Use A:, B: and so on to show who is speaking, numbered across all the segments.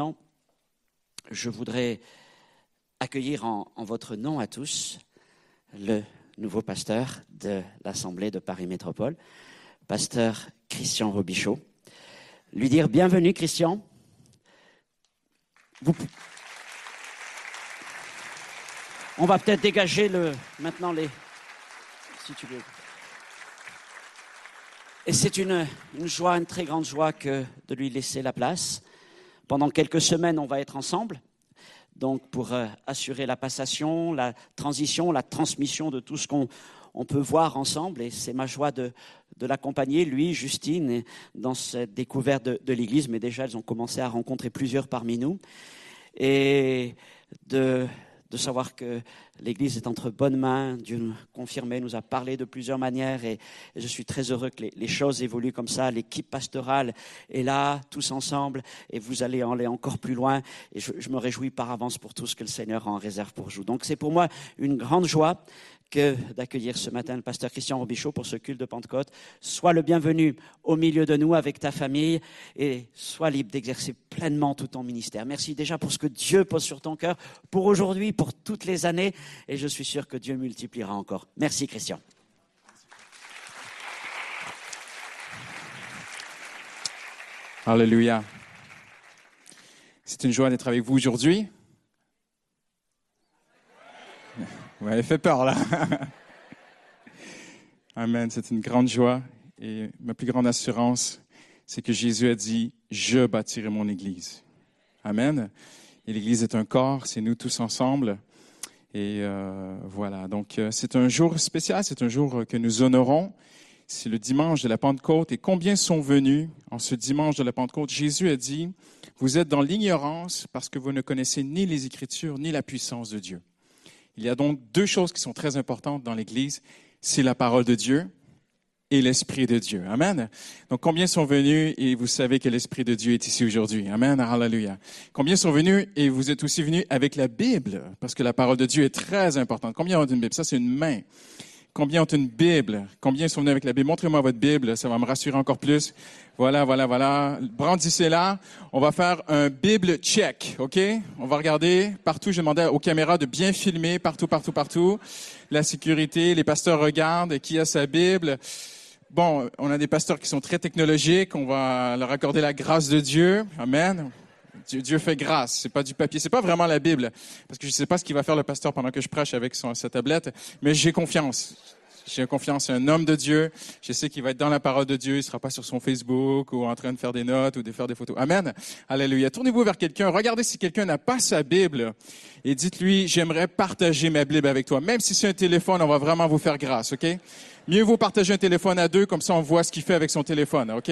A: maintenant, je voudrais accueillir en, votre nom à tous le nouveau pasteur de l'Assemblée de Paris Métropole, pasteur Christian Robichaud. Lui dire bienvenue Christian. On va peut-être dégager le, maintenant les... Si tu veux. Et c'est une, une, joie, une très grande joie que de lui laisser la place. Pendant quelques semaines, on va être ensemble. Donc, pour euh, assurer la passation, la transition, la transmission de tout ce qu'on on peut voir ensemble. Et c'est ma joie de, de l'accompagner, lui, Justine, dans cette découverte de, de l'Église. Mais déjà, elles ont commencé à rencontrer plusieurs parmi nous. Et de de savoir que l'Église est entre bonnes mains. Dieu nous confirmé, nous a parlé de plusieurs manières et, je suis très heureux que les, choses évoluent comme ça. L'équipe pastorale est là, tous ensemble, et vous allez aller encore plus loin. Et je, je me réjouis par avance pour tout ce que le Seigneur a en réserve pour vous. Donc c'est pour moi une grande joie que d'accueillir ce matin le pasteur Christian Robichaud pour ce culte de Pentecôte. Sois le bienvenu au milieu de nous avec ta famille et sois libre d'exercer pleinement tout ton ministère. Merci déjà pour ce que Dieu pose sur ton cœur pour aujourd'hui, pour toutes les années et je suis sûr que Dieu multipliera encore. Merci Christian.
B: Alléluia. C'est une joie d'être avec vous aujourd'hui. Vous fait peur là. Amen, c'est une grande joie et ma plus grande assurance, c'est que Jésus a dit, je bâtirai mon Église. Amen. Et l'Église est un corps, c'est nous tous ensemble. Et euh, voilà, donc euh, c'est un jour spécial, c'est un jour que nous honorons. C'est le dimanche de la Pentecôte. Et combien sont venus en ce dimanche de la Pentecôte? Jésus a dit, vous êtes dans l'ignorance parce que vous ne connaissez ni les Écritures ni la puissance de Dieu. Il y a donc deux choses qui sont très importantes dans l'Église. C'est la parole de Dieu et l'Esprit de Dieu. Amen. Donc, combien sont venus et vous savez que l'Esprit de Dieu est ici aujourd'hui? Amen. Hallelujah. Combien sont venus et vous êtes aussi venus avec la Bible? Parce que la parole de Dieu est très importante. Combien ont une Bible? Ça, c'est une main. Combien ont une Bible? Combien sont venus avec la Bible? Montrez-moi votre Bible, ça va me rassurer encore plus. Voilà, voilà, voilà. Brandissez-la. On va faire un Bible check, OK? On va regarder partout. Je demandais aux caméras de bien filmer partout, partout, partout. La sécurité, les pasteurs regardent qui a sa Bible? Bon, on a des pasteurs qui sont très technologiques. On va leur accorder la grâce de Dieu. Amen. Dieu, fait grâce. C'est pas du papier. C'est pas vraiment la Bible. Parce que je sais pas ce qu'il va faire le pasteur pendant que je prêche avec sa tablette. Mais j'ai confiance. J'ai confiance. C'est un homme de Dieu. Je sais qu'il va être dans la parole de Dieu. Il sera pas sur son Facebook ou en train de faire des notes ou de faire des photos. Amen. Alléluia. Tournez-vous vers quelqu'un. Regardez si quelqu'un n'a pas sa Bible et dites-lui, j'aimerais partager ma Bible avec toi. Même si c'est un téléphone, on va vraiment vous faire grâce, OK? Mieux vaut partager un téléphone à deux, comme ça on voit ce qu'il fait avec son téléphone, OK?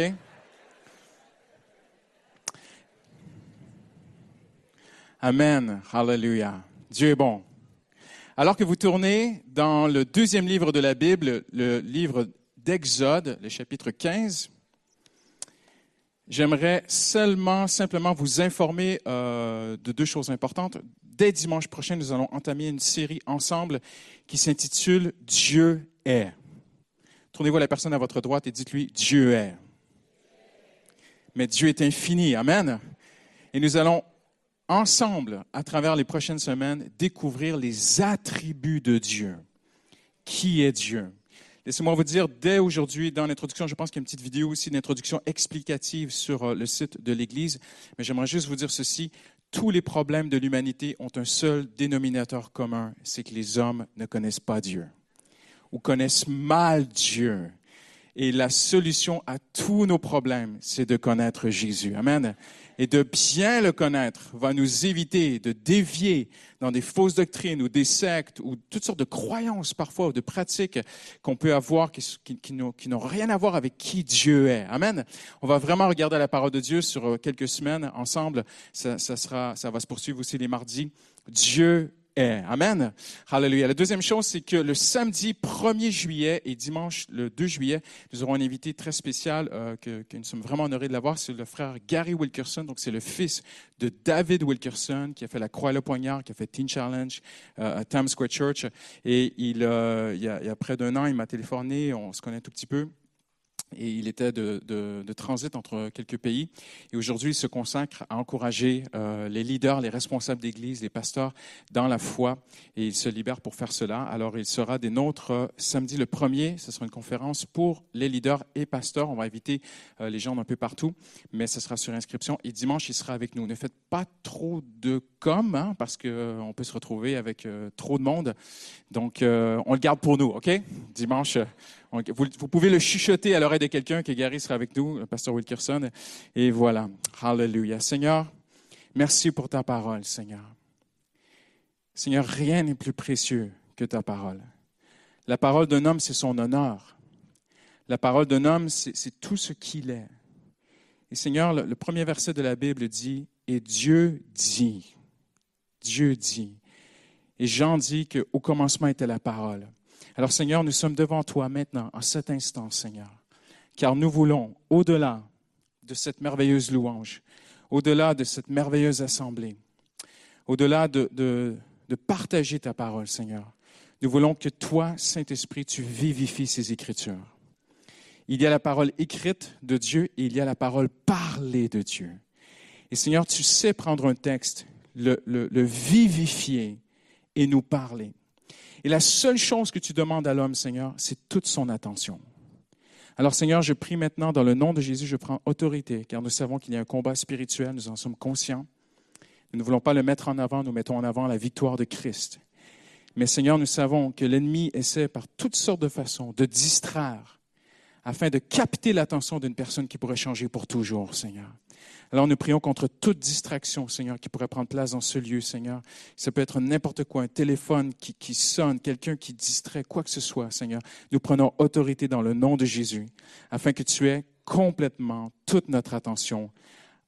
B: Amen. Hallelujah. Dieu est bon. Alors que vous tournez dans le deuxième livre de la Bible, le livre d'Exode, le chapitre 15, j'aimerais seulement, simplement vous informer euh, de deux choses importantes. Dès dimanche prochain, nous allons entamer une série ensemble qui s'intitule Dieu est. Tournez-vous à la personne à votre droite et dites-lui Dieu est. Mais Dieu est infini. Amen. Et nous allons ensemble, à travers les prochaines semaines, découvrir les attributs de Dieu. Qui est Dieu? Laissez-moi vous dire, dès aujourd'hui, dans l'introduction, je pense qu'il y a une petite vidéo aussi d'introduction explicative sur euh, le site de l'Église, mais j'aimerais juste vous dire ceci. Tous les problèmes de l'humanité ont un seul dénominateur commun, c'est que les hommes ne connaissent pas Dieu ou connaissent mal Dieu. Et la solution à tous nos problèmes, c'est de connaître Jésus. Amen et de bien le connaître va nous éviter de dévier dans des fausses doctrines ou des sectes ou toutes sortes de croyances parfois ou de pratiques qu'on peut avoir qui, n'ont rien à voir avec qui Dieu est. Amen. On va vraiment regarder la parole de Dieu sur euh, quelques semaines ensemble. Ça, ça, sera, ça va se poursuivre aussi les mardis. Dieu Amen. Hallelujah. La deuxième chose, c'est que le samedi 1er juillet et dimanche le 2 juillet, nous aurons un invité très spécial euh, que, nous sommes vraiment honorés de l'avoir. C'est le frère Gary Wilkerson. Donc, c'est le fils de David Wilkerson qui a fait la Croix et le Poignard, qui a fait Teen Challenge euh, à Times Square Church. Et il, euh, il, y a, il y a près d'un an, il m'a téléphoné. On se connaît un tout petit peu. Et il était de, transit entre quelques pays. Et aujourd'hui, il se consacre à encourager euh, les leaders, les responsables d'église, les pasteurs dans la foi, et il se libère pour faire cela. Alors, il sera des nôtres euh, samedi le premier. Ce sera une conférence pour les leaders et pasteurs. On va inviter euh, les gens d'un peu partout, mais ce sera sur inscription. Et dimanche, il sera avec nous. Ne faites pas trop de com, hein, parce qu'on peut se retrouver avec trop de monde. Donc, on le garde pour nous, OK? Dimanche, vous, pouvez le chuchoter à l'oreille de quelqu'un que Gary sera avec nous, le pasteur Wilkerson. Et voilà. Hallelujah. Seigneur, merci pour ta parole, Seigneur. Seigneur, rien n'est plus précieux que ta parole. La parole d'un homme, c'est son honneur. La parole d'un homme, c'est tout ce qu'il est. Et Seigneur, le, le, premier verset de la Bible dit, et Dieu dit, Dieu dit. Et Jean dit qu'au commencement était la parole. Alors Seigneur, nous sommes devant toi maintenant, en cet instant, Seigneur, car nous voulons, au-delà de cette merveilleuse louange, au-delà de cette merveilleuse assemblée, au-delà de, partager ta parole, Seigneur, nous voulons que toi, Saint-Esprit, tu vivifies ces Écritures. Il y a la parole écrite de Dieu et il y a la parole parlée de Dieu. Et Seigneur, tu sais prendre un texte, le vivifier et nous parler. Et la seule chose que tu demandes à l'homme, Seigneur, c'est toute son attention. Alors Seigneur, je prie maintenant dans le nom de Jésus, je prends autorité, car nous savons qu'il y a un combat spirituel, nous en sommes conscients. Nous ne voulons pas le mettre en avant, nous mettons en avant la victoire de Christ. Mais Seigneur, nous savons que l'ennemi essaie par toutes sortes de façons de distraire afin de capter l'attention d'une personne qui pourrait changer pour toujours, Seigneur. Alors nous prions contre toute distraction, Seigneur, qui pourrait prendre place dans ce lieu, Seigneur. Ça peut être n'importe quoi, un téléphone qui, sonne, quelqu'un qui distrait, quoi que ce soit, Seigneur. Nous prenons autorité dans le nom de Jésus, afin que tu aies complètement toute notre attention,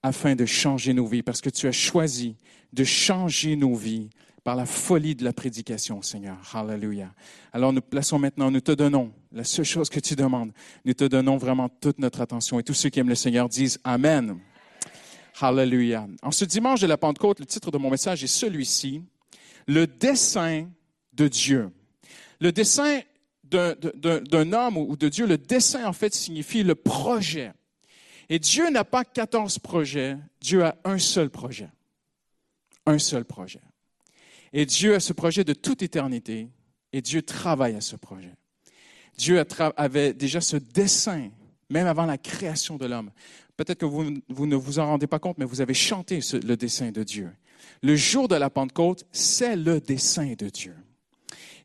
B: afin de changer nos vies, parce que tu as choisi de changer nos vies par la folie de la prédication, Seigneur. Hallelujah. Alors nous plaçons maintenant, nous te donnons la seule chose que tu demandes. Nous te donnons vraiment toute notre attention. Et tous ceux qui aiment le Seigneur disent Amen. Hallelujah. En ce dimanche de la Pentecôte, le titre de mon message est celui-ci, le dessein de Dieu. Le dessein d'un homme ou de Dieu, le dessein en fait signifie le projet. Et Dieu n'a pas 14 projets, Dieu a un seul projet. Un seul projet. Et Dieu a ce projet de toute éternité et Dieu travaille à ce projet. Dieu avait déjà ce dessein, même avant la création de l'homme. Peut-être que vous, ne vous en rendez pas compte, mais vous avez chanté le dessein de Dieu. Le jour de la Pentecôte, c'est le dessein de Dieu.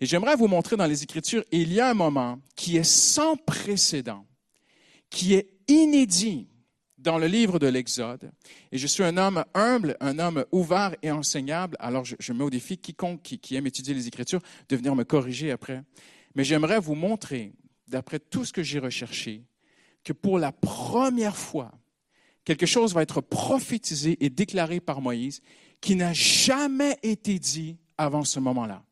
B: Et j'aimerais vous montrer dans les Écritures, il y a un moment qui est sans précédent, qui est inédit dans le livre de l'Exode. Et je suis un homme humble, un homme ouvert et enseignable. Alors je, mets au défi quiconque qui, qui aime étudier les Écritures de venir me corriger après. Mais j'aimerais vous montrer, d'après tout ce que j'ai recherché, que pour la première fois, quelque chose va être prophétisé et déclaré par Moïse qui n'a jamais été dit avant ce moment-là.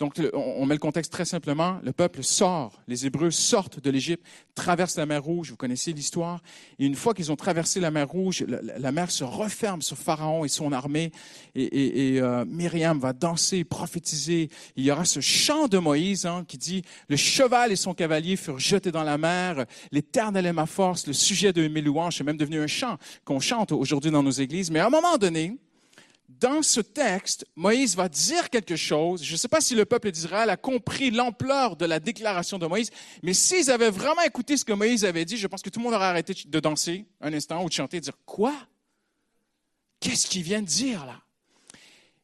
B: Donc, on met le contexte très simplement. Le peuple sort, les Hébreux sortent de l'Égypte, traversent la mer Rouge, vous connaissez l'histoire. Et une fois qu'ils ont traversé la mer Rouge, la, mer se referme sur Pharaon et son armée. Et, et, euh, Myriam va danser, prophétiser. Il y aura ce chant de Moïse hein, qui dit, le cheval et son cavalier furent jetés dans la mer, l'éternel est ma force, le sujet de mes louanges est même devenu un chant qu'on chante aujourd'hui dans nos églises. Mais à un moment donné, dans ce texte, Moïse va dire quelque chose. Je ne sais pas si le peuple d'Israël a compris l'ampleur de la déclaration de Moïse, mais s'ils avaient vraiment écouté ce que Moïse avait dit, je pense que tout le monde aurait arrêté de danser un instant ou de chanter de dire Quoi? Qu'est-ce qu'il vient de dire là?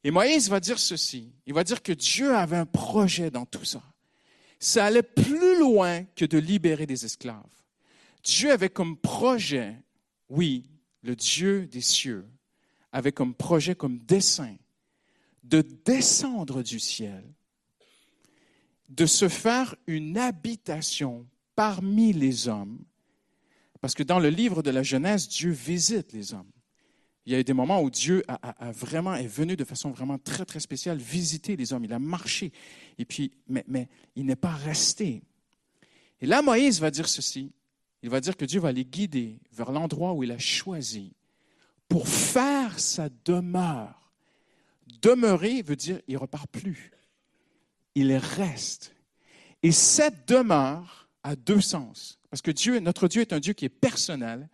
B: Et Moïse va dire ceci il va dire que Dieu avait un projet dans tout ça. Ça allait plus loin que de libérer des esclaves. Dieu avait comme projet, oui, le Dieu des cieux avait comme projet, comme dessein, de descendre du ciel, de se faire une habitation parmi les hommes, parce que dans le livre de la Genèse, Dieu visite les hommes. Il y a eu des moments où Dieu a, vraiment est venu de façon vraiment très très spéciale visiter les hommes. Il a marché, et puis mais, mais il n'est pas resté. Et là, Moïse va dire ceci. Il va dire que Dieu va les guider vers l'endroit où il a choisi pour faire sa demeure. Demeurer veut dire il repart plus. Il reste. Et cette demeure a deux sens. Parce que Dieu, notre Dieu est un Dieu qui est personnel,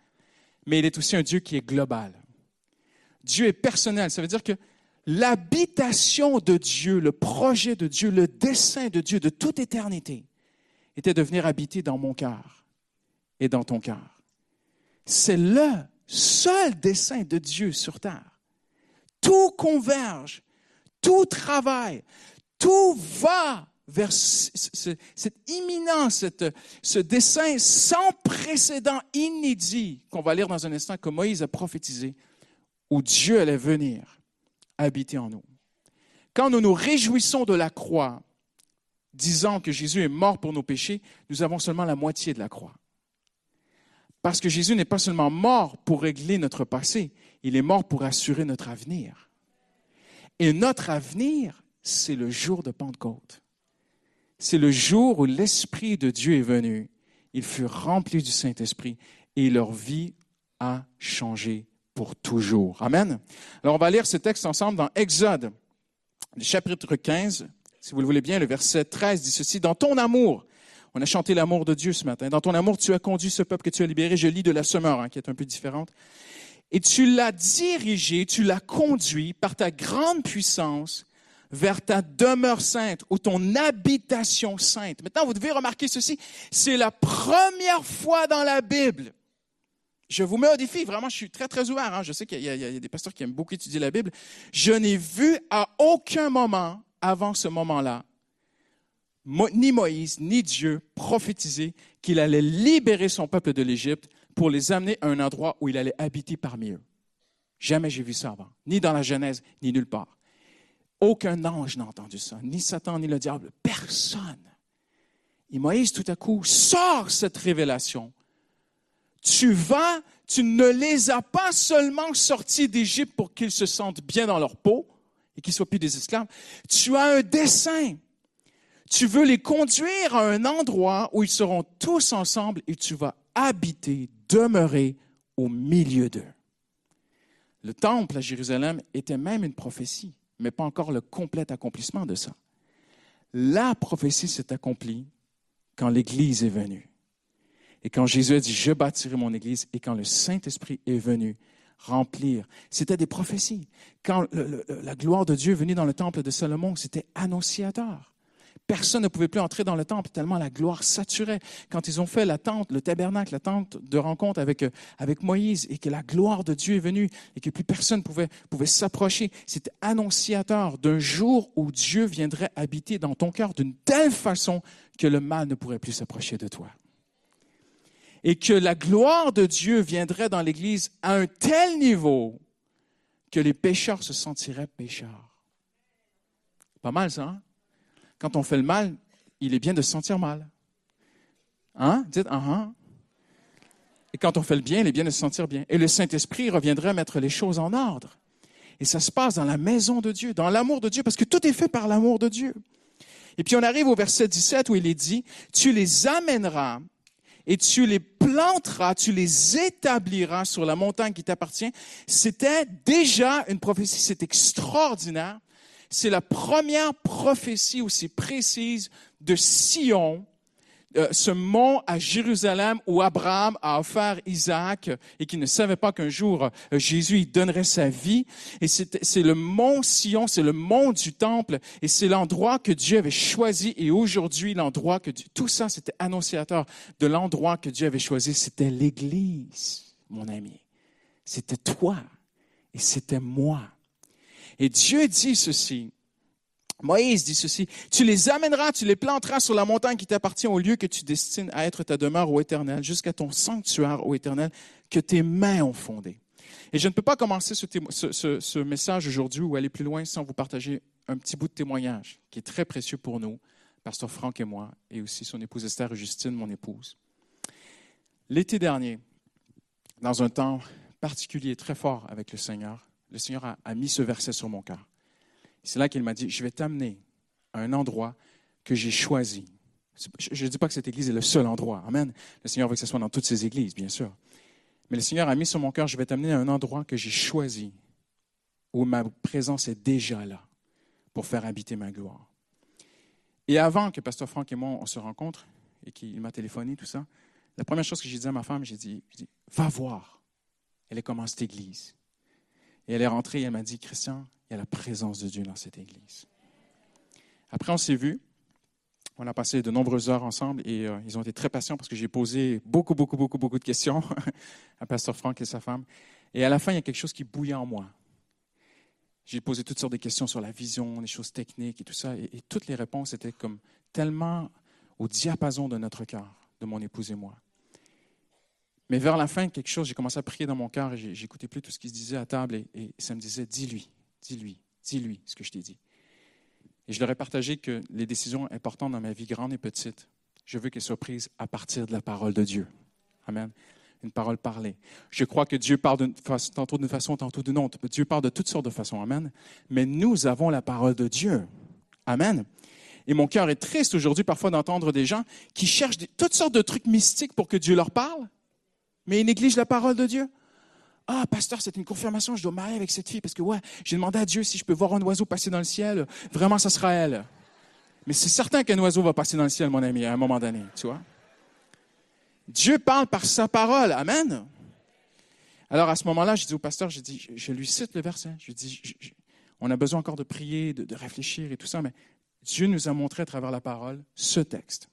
B: mais il est aussi un Dieu qui est global. Dieu est personnel. Ça veut dire que l'habitation de Dieu, le projet de Dieu, le dessein de Dieu de toute éternité était de venir habiter dans mon cœur et dans ton cœur. C'est le seul dessein de Dieu sur terre. Tout converge, tout travaille, tout va vers cette imminence, ce dessein sans précédent inédit qu'on va lire dans un instant que Moïse a prophétisé, où Dieu allait venir habiter en nous. Quand nous nous réjouissons de la croix, disant que Jésus est mort pour nos péchés, nous avons seulement la moitié de la croix. Parce que Jésus n'est pas seulement mort pour régler notre passé, il est mort pour assurer notre avenir. Et notre avenir, c'est le jour de Pentecôte. C'est le jour où l'Esprit de Dieu est venu. Ils furent remplis du Saint-Esprit et leur vie a changé pour toujours. Amen. Alors on va lire ce texte ensemble dans Exode, chapitre 15. Si vous le voulez bien, le verset 13 dit ceci. Dans ton amour, on a chanté l'amour de Dieu ce matin. Dans ton amour, tu as conduit ce peuple que tu as libéré. Je lis de la semeur, hein, qui est un peu différente. Et tu l'as dirigé, tu l'as conduit par ta grande puissance vers ta demeure sainte ou ton habitation sainte. Maintenant, vous devez remarquer ceci. C'est la première fois dans la Bible. Je vous mets au défi, vraiment, je suis très, très ouvert. Hein. Je sais qu'il y, y, a des pasteurs qui aiment beaucoup étudier la Bible. Je n'ai vu à aucun moment, avant ce moment-là, ni Moïse, ni Dieu prophétiser qu'il allait libérer son peuple de l'Égypte pour les amener à un endroit où il allait habiter parmi eux. Jamais j'ai vu ça avant, ni dans la Genèse, ni nulle part. Aucun ange n'a entendu ça, ni Satan, ni le diable, personne. Et Moïse, tout à coup, sort cette révélation. Tu vas, tu ne les as pas seulement sortis d'Égypte pour qu'ils se sentent bien dans leur peau et qu'ils soient plus des esclaves. Tu as un dessein. Tu veux les conduire à un endroit où ils seront tous ensemble et tu vas habiter, demeurer au milieu d'eux. Le temple à Jérusalem était même une prophétie mais pas encore le complet accomplissement de ça. La prophétie s'est accomplie quand l'Église est venue. Et quand Jésus a dit, je bâtirai mon Église, et quand le Saint-Esprit est venu remplir, c'était des prophéties. Quand la gloire de Dieu est venue dans le temple de Salomon, c'était annonciateur. Personne ne pouvait plus entrer dans le temple tellement la gloire saturait. Quand ils ont fait la tente, le tabernacle, la tente de rencontre avec, euh, avec Moïse et que la gloire de Dieu est venue et que plus personne pouvait, pouvait s'approcher, c'était annonciateur d'un jour où Dieu viendrait habiter dans ton cœur d'une telle façon que le mal ne pourrait plus s'approcher de toi. Et que la gloire de Dieu viendrait dans l'Église à un tel niveau que les pécheurs se sentiraient pécheurs. Pas mal ça, hein? Quand on fait le mal, il est bien de se sentir mal. Hein? Dites, ah. Et quand on fait le bien, il est bien de se sentir bien. Et le Saint-Esprit reviendrait mettre les choses en ordre. Et ça se passe dans la maison de Dieu, dans l'amour de Dieu, parce que tout est fait par l'amour de Dieu. Et puis on arrive au verset 17 où il est dit, tu les amèneras et tu les planteras, tu les établiras sur la montagne qui t'appartient. C'était déjà une prophétie, c'est extraordinaire c'est la première prophétie aussi précise de Sion, euh, ce mont à Jérusalem où Abraham a offert Isaac et qui ne savait pas qu'un jour euh, Jésus donnerait sa vie. Et c'est le mont Sion, c'est le mont du temple et c'est l'endroit que Dieu avait choisi. Et aujourd'hui, l'endroit que tout ça, c'était annonciateur de l'endroit que Dieu avait choisi. C'était l'Église, mon ami. C'était toi et c'était moi. Et Dieu dit ceci. Moïse dit ceci, tu les amèneras, tu les planteras sur la montagne qui t'appartient au lieu que tu destines à être ta demeure au éternel, jusqu'à ton sanctuaire au éternel que tes mains ont fondé. Et je ne peux pas commencer ce, message aujourd'hui ou aller plus loin sans vous partager un petit bout de témoignage qui est très précieux pour nous, Pasteur Franck et moi, et aussi son épouse Esther et Justine, mon épouse. L'été dernier, dans un temps particulier très fort avec le Seigneur, le Seigneur a, mis ce verset sur mon cœur. C'est là qu'il m'a dit, je vais t'amener à un endroit que j'ai choisi. Je ne dis pas que cette église est le seul endroit. Amen. Le Seigneur veut que ce soit dans toutes ces églises, bien sûr. Mais le Seigneur a mis sur mon cœur, je vais t'amener à un endroit que j'ai choisi, où ma présence est déjà là, pour faire habiter ma gloire. Et avant que Pasteur Franck et moi, on se rencontre, et qu'il m'a téléphoné, tout ça, la première chose que j'ai dit à ma femme, j'ai dit, dit, va voir. Elle est comment cette église? Et elle est rentrée et elle m'a dit, Christian, il y a la présence de Dieu dans cette église. Après, on s'est vus. On a passé de nombreuses heures ensemble et euh, ils ont été très patients parce que j'ai posé beaucoup, beaucoup, beaucoup, beaucoup de questions à Pasteur Franck et sa femme. Et à la fin, il y a quelque chose qui bouillait en moi. J'ai posé toutes sortes de questions sur la vision, les choses techniques et tout ça. Et, et toutes les réponses étaient comme tellement au diapason de notre cœur, de mon épouse et moi. Mais vers la fin, quelque chose, j'ai commencé à prier dans mon cœur et j'écoutais plus tout ce qui se disait à table et, ça me disait, dis-lui, dis-lui, dis-lui ce que je t'ai dit. Et je leur ai partagé que les décisions importantes dans ma vie, grandes et petites, je veux qu'elles soient prises à partir de la parole de Dieu. Amen. Une parole parlée. Je crois que Dieu parle tantôt d'une façon, tantôt d'une autre. Dieu parle de toutes sortes de façons. Amen. Mais nous avons la parole de Dieu. Amen. Et mon cœur est triste aujourd'hui parfois d'entendre des gens qui cherchent toutes sortes de trucs mystiques pour que Dieu leur parle, mais ils négligent la parole de Dieu. Ah, pasteur, c'est une confirmation, je dois marier avec cette fille parce que, ouais, j'ai demandé à Dieu si je peux voir un oiseau passer dans le ciel. Vraiment, ça sera elle. Mais c'est certain qu'un oiseau va passer dans le ciel, mon ami, à un moment donné, tu vois. Dieu parle par sa parole. Amen. Alors, à ce moment-là, je dis au pasteur, je dis, je, lui cite le verset. Je dis, on a besoin encore de prier, de réfléchir et tout ça, mais Dieu nous a montré à travers la parole ce texte.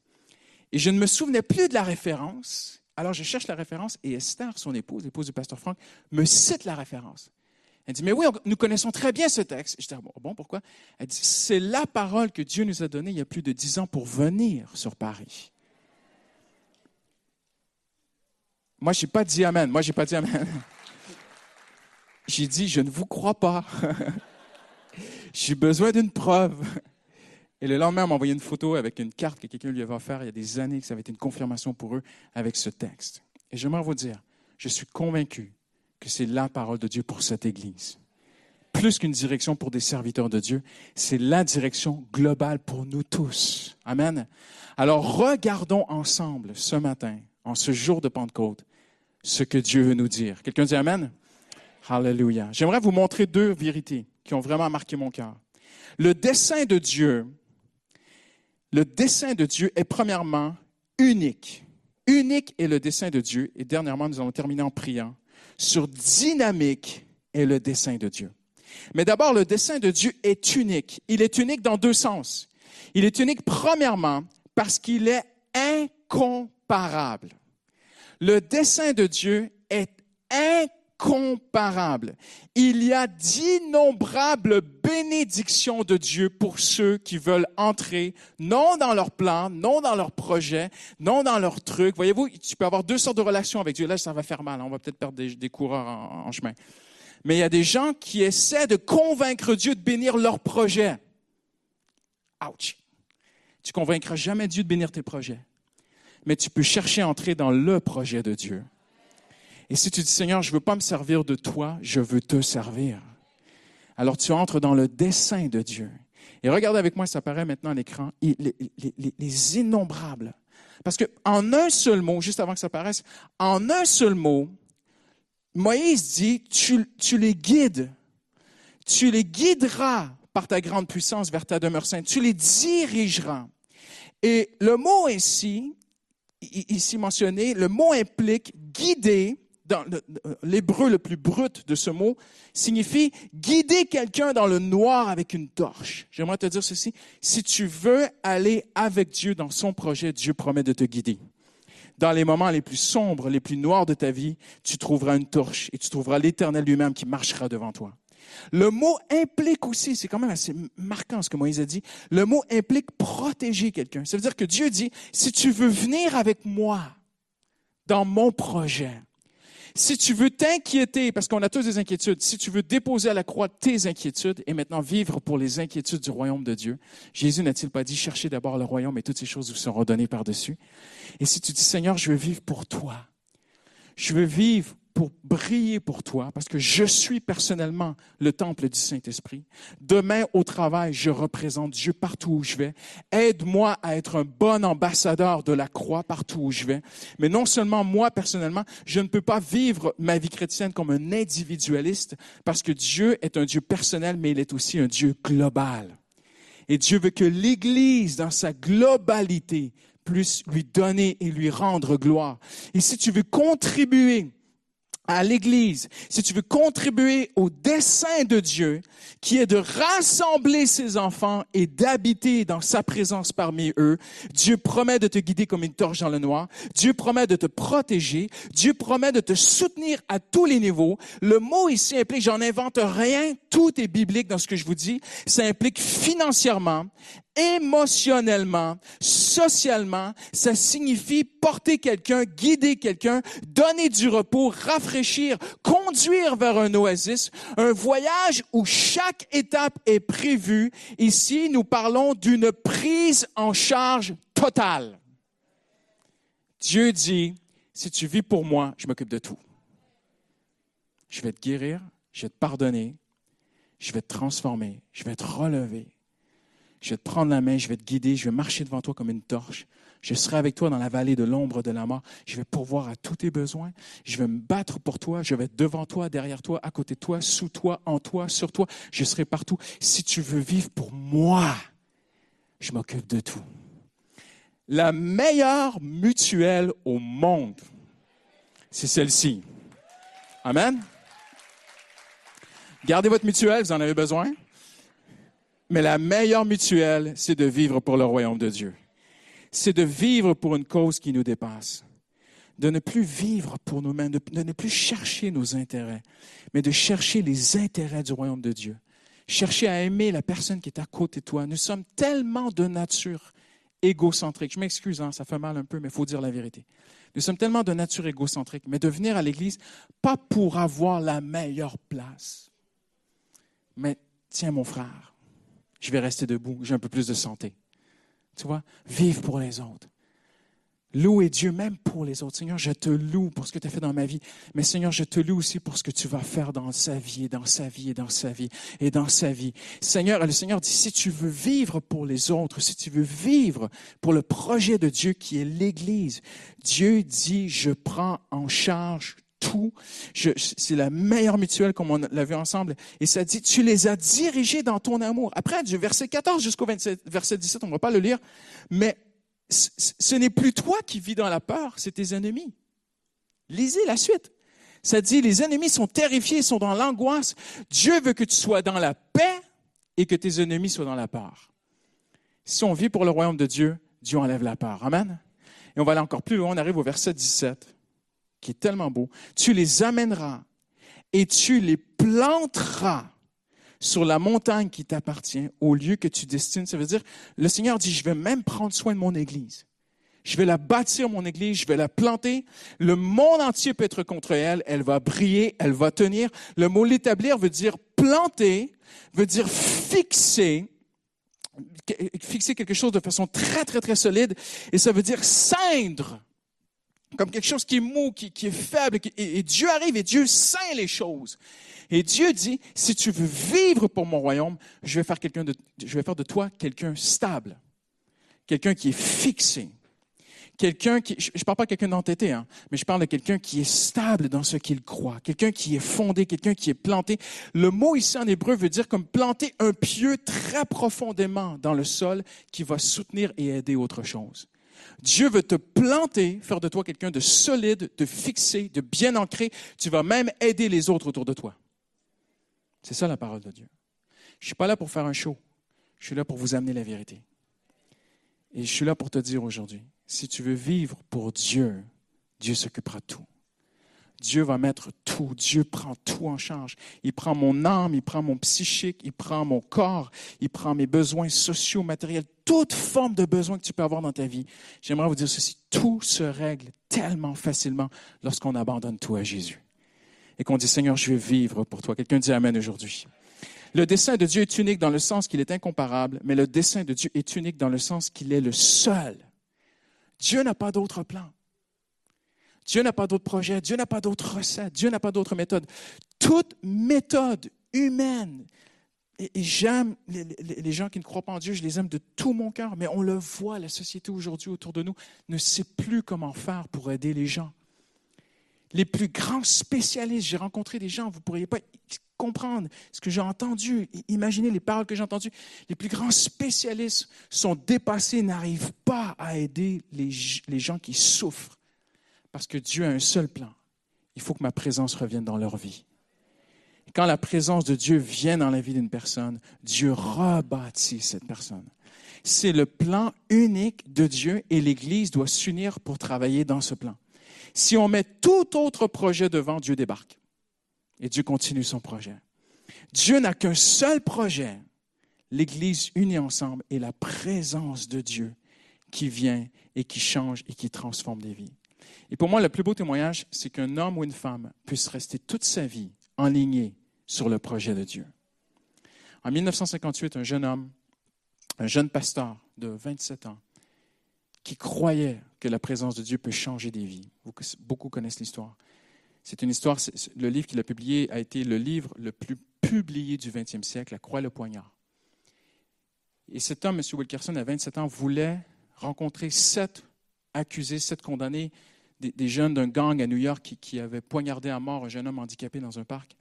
B: Et je ne me souvenais plus de la référence. Alors je cherche la référence et Esther, son épouse, l'épouse du pasteur Franck, me cite la référence. Elle dit, mais oui, nous connaissons très bien ce texte. Je dis, bon, bon, pourquoi? Elle dit, c'est la parole que Dieu nous a donnée il y a plus de dix ans pour venir sur Paris. Moi, je n'ai pas dit Amen. Moi, je n'ai pas dit Amen. J'ai dit, je ne vous crois pas. J'ai besoin d'une preuve. Et le lendemain, on m'a envoyé une photo avec une carte que quelqu'un lui avait offert il y a des années, que ça avait été une confirmation pour eux avec ce texte. Et j'aimerais vous dire, je suis convaincu que c'est la parole de Dieu pour cette Église. Plus qu'une direction pour des serviteurs de Dieu, c'est la direction globale pour nous tous. Amen. Alors regardons ensemble ce matin, en ce jour de Pentecôte, ce que Dieu veut nous dire. Quelqu'un dit Amen? Hallelujah. J'aimerais vous montrer deux vérités qui ont vraiment marqué mon cœur. Le dessein de Dieu le dessein de Dieu est premièrement unique. Unique est le dessein de Dieu. Et dernièrement, nous allons terminer en priant sur dynamique est le dessein de Dieu. Mais d'abord, le dessein de Dieu est unique. Il est unique dans deux sens. Il est unique premièrement parce qu'il est incomparable. Le dessein de Dieu est incomparable incomparable. Il y a d'innombrables bénédictions de Dieu pour ceux qui veulent entrer, non dans leur plan, non dans leur projet, non dans leur truc. Voyez-vous, tu peux avoir deux sortes de relations avec Dieu. Là, ça va faire mal. On va peut-être perdre des, coureurs en, chemin. Mais il y a des gens qui essaient de convaincre Dieu de bénir leur projet. Ouch! Tu convaincras jamais Dieu de bénir tes projets. Mais tu peux chercher à entrer dans le projet de Dieu. Et si tu dis, Seigneur, je ne veux pas me servir de toi, je veux te servir. Alors tu entres dans le dessein de Dieu. Et regarde avec moi, ça apparaît maintenant à l'écran, les, innombrables. Parce que en un seul mot, juste avant que ça apparaisse, en un seul mot, Moïse dit, tu, tu les guides. Tu les guideras par ta grande puissance vers ta demeure sainte. Tu les dirigeras. Et le mot ici, ici mentionné, le mot implique guider, dans l'hébreu le plus brut de ce mot, signifie guider quelqu'un dans le noir avec une torche. J'aimerais te dire ceci. Si tu veux aller avec Dieu dans son projet, Dieu promet de te guider. Dans les moments les plus sombres, les plus noirs de ta vie, tu trouveras une torche et tu trouveras l'Éternel lui-même qui marchera devant toi. Le mot implique aussi, c'est quand même assez marquant ce que Moïse a dit, le mot implique protéger quelqu'un. Ça veut dire que Dieu dit, si tu veux venir avec moi dans mon projet, si tu veux t'inquiéter, parce qu'on a tous des inquiétudes, si tu veux déposer à la croix tes inquiétudes et maintenant vivre pour les inquiétudes du royaume de Dieu, Jésus n'a-t-il pas dit, cherchez d'abord le royaume et toutes ces choses vous seront données par-dessus? Et si tu dis, Seigneur, je veux vivre pour toi, je veux vivre pour briller pour toi, parce que je suis personnellement le temple du Saint-Esprit. Demain, au travail, je représente Dieu partout où je vais. Aide-moi à être un bon ambassadeur de la croix partout où je vais. Mais non seulement moi, personnellement, je ne peux pas vivre ma vie chrétienne comme un individualiste, parce que Dieu est un Dieu personnel, mais il est aussi un Dieu global. Et Dieu veut que l'Église, dans sa globalité, puisses lui donner et lui rendre gloire. Et si tu veux contribuer à l'Église, si tu veux contribuer au dessein de Dieu, qui est de rassembler ses enfants et d'habiter dans sa présence parmi eux, Dieu promet de te guider comme une torche dans le noir, Dieu promet de te protéger, Dieu promet de te soutenir à tous les niveaux. Le mot ici implique, j'en invente rien, tout est biblique dans ce que je vous dis, ça implique financièrement, émotionnellement, socialement, ça signifie porter quelqu'un, guider quelqu'un, donner du repos, rafraîchir, conduire vers un oasis, un voyage où chaque étape est prévue. Ici, nous parlons d'une prise en charge totale. Dieu dit, si tu vis pour moi, je m'occupe de tout. Je vais te guérir, je vais te pardonner, je vais te transformer, je vais te relever, je vais te prendre la main, je vais te guider, je vais marcher devant toi comme une torche. Je serai avec toi dans la vallée de l'ombre de la mort. Je vais pourvoir à tous tes besoins. Je vais me battre pour toi. Je vais être devant toi, derrière toi, à côté de toi, sous toi, en toi, sur toi. Je serai partout. Si tu veux vivre pour moi, je m'occupe de tout. La meilleure mutuelle au monde, c'est celle-ci. Amen. Gardez votre mutuelle, vous en avez besoin? Mais la meilleure mutuelle, c'est de vivre pour le royaume de Dieu. C'est de vivre pour une cause qui nous dépasse. De ne plus vivre pour nous-mêmes, de, ne plus chercher nos intérêts, mais de chercher les intérêts du royaume de Dieu. Chercher à aimer la personne qui est à côté de toi. Nous sommes tellement de nature égocentrique. Je m'excuse, hein, ça fait mal un peu, mais il faut dire la vérité. Nous sommes tellement de nature égocentrique, mais de venir à l'Église, pas pour avoir la meilleure place, mais tiens mon frère, je vais rester debout, j'ai un peu plus de santé. Tu vois, vivre pour les autres. Louer Dieu même pour les autres. Seigneur, je te loue pour ce que tu as fait dans ma vie. Mais Seigneur, je te loue aussi pour ce que tu vas faire dans sa vie, et dans sa vie, et dans sa vie, et dans sa vie. Seigneur, le Seigneur dit, si tu veux vivre pour les autres, si tu veux vivre pour le projet de Dieu qui est l'Église, Dieu dit, je prends en charge C'est la meilleure mutuelle comme on l'a vu ensemble. Et ça dit, tu les as dirigés dans ton amour. Après, du verset 14 jusqu'au verset 17, on ne va pas le lire, mais ce n'est plus toi qui vis dans la peur, c'est tes ennemis. Lisez la suite. Ça dit, les ennemis sont terrifiés, sont dans l'angoisse. Dieu veut que tu sois dans la paix et que tes ennemis soient dans la peur. Si on vit pour le royaume de Dieu, Dieu enlève la peur. Amen. Et on va aller encore plus loin. On arrive au verset 17 qui est tellement beau, tu les amèneras et tu les planteras sur la montagne qui t'appartient, au lieu que tu destines. Ça veut dire, le Seigneur dit, je vais même prendre soin de mon Église. Je vais la bâtir, mon Église, je vais la planter. Le monde entier peut être contre elle. Elle va briller, elle va tenir. Le mot l'établir veut dire planter, veut dire fixer, fixer quelque chose de façon très, très, très solide. Et ça veut dire ceindre comme quelque chose qui est mou, qui, est faible. et, Dieu arrive et Dieu ceint les choses. Et Dieu dit, si tu veux vivre pour mon royaume, je vais faire, quelqu'un de, je vais faire de toi quelqu'un stable, quelqu'un qui est fixé, quelqu'un qui, je ne parle pas de quelqu'un d'entêté, hein, mais je parle de quelqu'un qui est stable dans ce qu'il croit, quelqu'un qui est fondé, quelqu'un qui est planté. Le mot ici en hébreu veut dire comme planter un pieu très profondément dans le sol qui va soutenir et aider autre chose. Dieu veut te planter, faire de toi quelqu'un de solide, de fixé, de bien ancré. Tu vas même aider les autres autour de toi. C'est ça la parole de Dieu. Je ne suis pas là pour faire un show. Je suis là pour vous amener la vérité. Et je suis là pour te dire aujourd'hui, si tu veux vivre pour Dieu, Dieu s'occupera de tout. Dieu va mettre tout. Dieu prend tout en charge. Il prend mon âme, il prend mon psychique, il prend mon corps, il prend mes besoins sociaux, matériels, toute forme de besoin que tu peux avoir dans ta vie. J'aimerais vous dire ceci, tout se règle tellement facilement lorsqu'on abandonne tout à Jésus. Et qu'on dit, Seigneur, je veux vivre pour toi. Quelqu'un dit Amen aujourd'hui. Le dessein de Dieu est unique dans le sens qu'il est incomparable, mais le dessein de Dieu est unique dans le sens qu'il est le seul. Dieu n'a pas d'autre plan. Dieu n'a pas d'autre projet, Dieu n'a pas d'autre recette, Dieu n'a pas d'autre méthode. Toute méthode humaine, et, j'aime les, gens qui ne croient pas en Dieu, je les aime de tout mon cœur, mais on le voit, la société aujourd'hui autour de nous ne sait plus comment faire pour aider les gens. les plus grands spécialistes. J'ai rencontré des gens, vous ne pourriez pas comprendre ce que j'ai entendu, imaginer les paroles que j'ai entendues. Les plus grands spécialistes sont dépassés, n'arrivent pas à aider les gens qui souffrent. Parce que Dieu a un seul plan. Il faut que ma présence revienne dans leur vie. Quand la présence de Dieu vient dans la vie d'une personne, Dieu rebâtit cette personne. C'est le plan unique de Dieu et l'Église doit s'unir pour travailler dans ce plan. Si on met tout autre projet devant, Dieu débarque. Et Dieu continue son projet. Dieu n'a qu'un seul projet. L'Église unie ensemble et la présence de Dieu qui vient et qui change et qui transforme des vies. Et pour moi, le plus beau témoignage, c'est qu'un homme ou une femme puisse rester toute sa vie enligné sur le projet de Dieu. En 1958, un jeune homme, un jeune pasteur de 27 ans, qui croyait que la présence de Dieu peut changer des vies. Beaucoup connaissent l'histoire. C'est une histoire, le livre qu'il a publié a été le livre le plus publié du 20e siècle, La Croix et le Poignard. Et cet homme, M. Wilkerson, à 27 ans, voulait rencontrer sept accusés, sept condamnés, des, jeunes d'un gang à New York qui, avaient poignardé à mort un jeune homme handicapé dans un parc.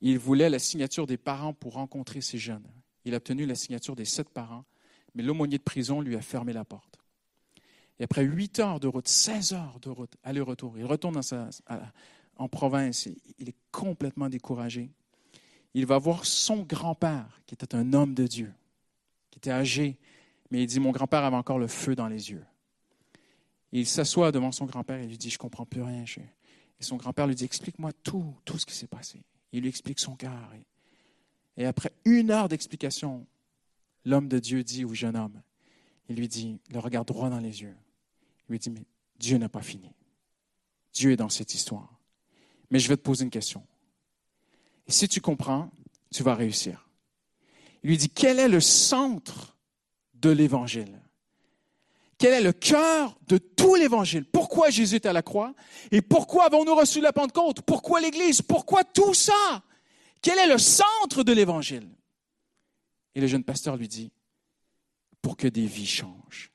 B: Il voulait la signature des parents pour rencontrer ces jeunes. Il a obtenu la signature des sept parents, mais l'aumônier de prison lui a fermé la porte. Et après huit heures de route, 16 heures de route, aller-retour, il retourne en province. Il est complètement découragé. Il va voir son grand-père, qui était un homme de Dieu, qui était âgé, mais il dit, mon grand-père avait encore le feu dans les yeux. Il s'assoit devant son grand-père et lui dit, je comprends plus rien. Et son grand-père lui dit, explique-moi tout, tout ce qui s'est passé. Il lui explique son cœur. Et après une heure d'explication, l'homme de Dieu dit au jeune homme, il lui dit, le regarde droit dans les yeux. Il lui dit, mais Dieu n'a pas fini. Dieu est dans cette histoire. Mais je vais te poser une question. Et si tu comprends, tu vas réussir. Il lui dit, quel est le centre de l'Évangile? Quel est le cœur de tout l'Évangile? Pourquoi Jésus est à la croix? Et pourquoi avons-nous reçu la Pentecôte? Pourquoi l'Église? Pourquoi tout ça? Quel est le centre de l'Évangile? Et le jeune pasteur lui dit, pour que des vies changent.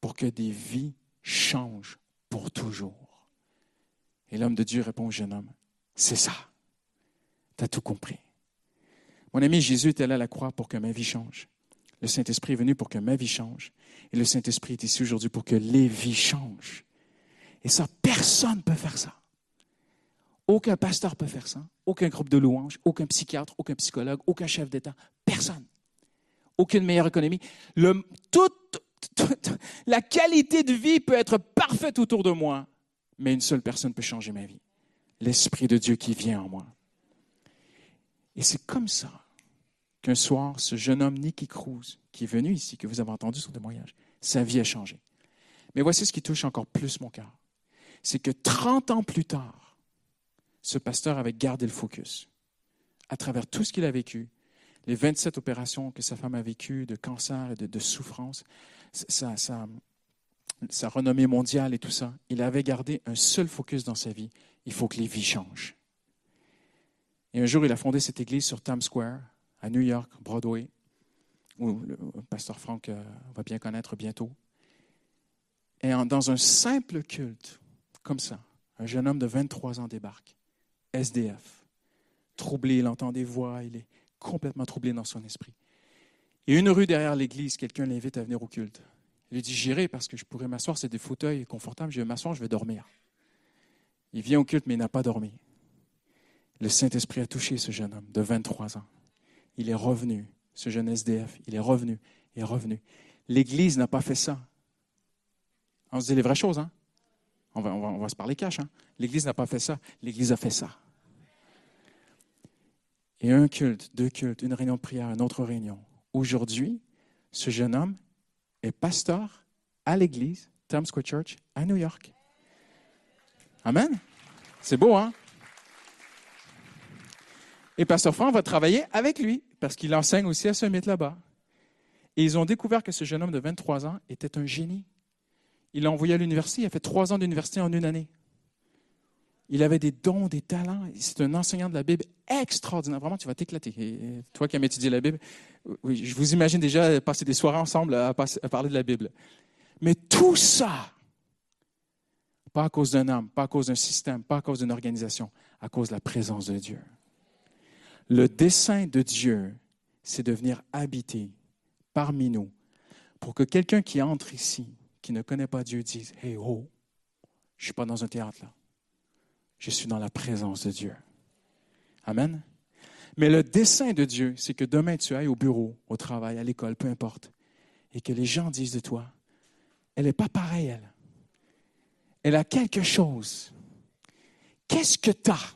B: Pour que des vies changent pour toujours. Et l'homme de Dieu répond au jeune homme, c'est ça. Tu as tout compris. Mon ami, Jésus est allé à la croix pour que ma vie change. Le Saint-Esprit est venu pour que ma vie change. Et le Saint-Esprit est ici aujourd'hui pour que les vies changent. Et ça, personne ne peut faire ça. Aucun pasteur peut faire ça. Aucun groupe de louanges, aucun psychiatre, aucun psychologue, aucun chef d'État. Personne. Aucune meilleure économie. Toute, la qualité de vie peut être parfaite autour de moi mais une seule personne peut changer ma vie. L'Esprit de Dieu qui vient en moi. Et c'est comme ça qu'un soir, ce jeune homme, Nicky Cruz, qui est venu ici, que vous avez entendu son témoignage, sa vie a changé. Mais voici ce qui touche encore plus mon cœur. C'est que 30 ans plus tard, ce pasteur avait gardé le focus. À travers tout ce qu'il a vécu, les 27 opérations que sa femme a vécues de cancer et de, souffrance, sa renommée mondiale et tout ça, il avait gardé un seul focus dans sa vie. Il faut que les vies changent. Et un jour, il a fondé cette église sur Times Square, à New York, Broadway, où le pasteur Frank euh, va bien connaître bientôt. Et dans un simple culte, comme ça, un jeune homme de 23 ans débarque, SDF, troublé, il entend des voix, il est complètement troublé dans son esprit. Et une rue derrière l'église, quelqu'un l'invite à venir au culte. Il lui dit J'irai parce que je pourrais m'asseoir, c'est des fauteuils confortables, je vais m'asseoir, je vais dormir. Il vient au culte, mais il n'a pas dormi. Le Saint-Esprit a touché ce jeune homme de 23 ans. Il est revenu, ce jeune SDF, il est revenu, il est revenu. L'Église n'a pas fait ça. On se dit les vraies choses, hein? On va, on va, se parler cash, hein? L'Église n'a pas fait ça, l'Église a fait ça. Et un culte, deux cultes, une réunion de prière, une autre réunion. Aujourd'hui, ce jeune homme est pasteur à l'église Times Square Church à New York. Amen. C'est beau, hein? Et Pasteur Franck va travailler avec lui parce qu'il enseigne aussi à Summit là-bas. Et ils ont découvert que ce jeune homme de 23 ans était un génie. Il l'a envoyé à l'université. Il a fait trois ans d'université en une année. Il avait des dons, des talents. C'est un enseignant de la Bible extraordinaire. Vraiment, tu vas t'éclater. Toi qui aimes étudier la Bible, oui, je vous imagine déjà passer des soirées ensemble à, parler de la Bible. Mais tout ça, Pas à cause d'un homme, pas à cause d'un système, pas à cause d'une organisation, à cause de la présence de Dieu. Le dessein de Dieu, c'est de venir habiter parmi nous pour que quelqu'un qui entre ici, qui ne connaît pas Dieu, dise Hey, oh, je ne suis pas dans un théâtre là. Je suis dans la présence de Dieu. Amen. Mais le dessein de Dieu, c'est que demain tu ailles au bureau, au travail, à l'école, peu importe, et que les gens disent de toi Elle n'est pas pareille, elle. Elle a quelque chose. Qu'est-ce que tu as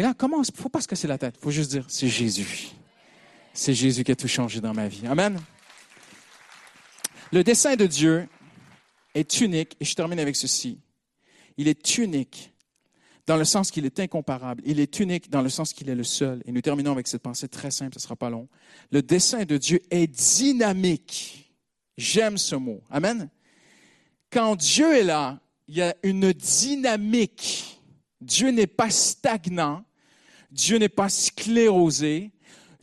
B: Et là, ne faut pas se casser la tête. Il faut juste dire C'est Jésus. C'est Jésus qui a tout changé dans ma vie. Amen. Le dessein de Dieu est unique, et je termine avec ceci. Il est unique dans le sens qu'il est incomparable. Il est unique dans le sens qu'il est le seul. Et nous terminons avec cette pensée très simple, ce ne sera pas long. Le dessein de Dieu est dynamique. J'aime ce mot. Amen. Quand Dieu est là, il y a une dynamique. Dieu n'est pas stagnant. Dieu n'est pas sclérosé.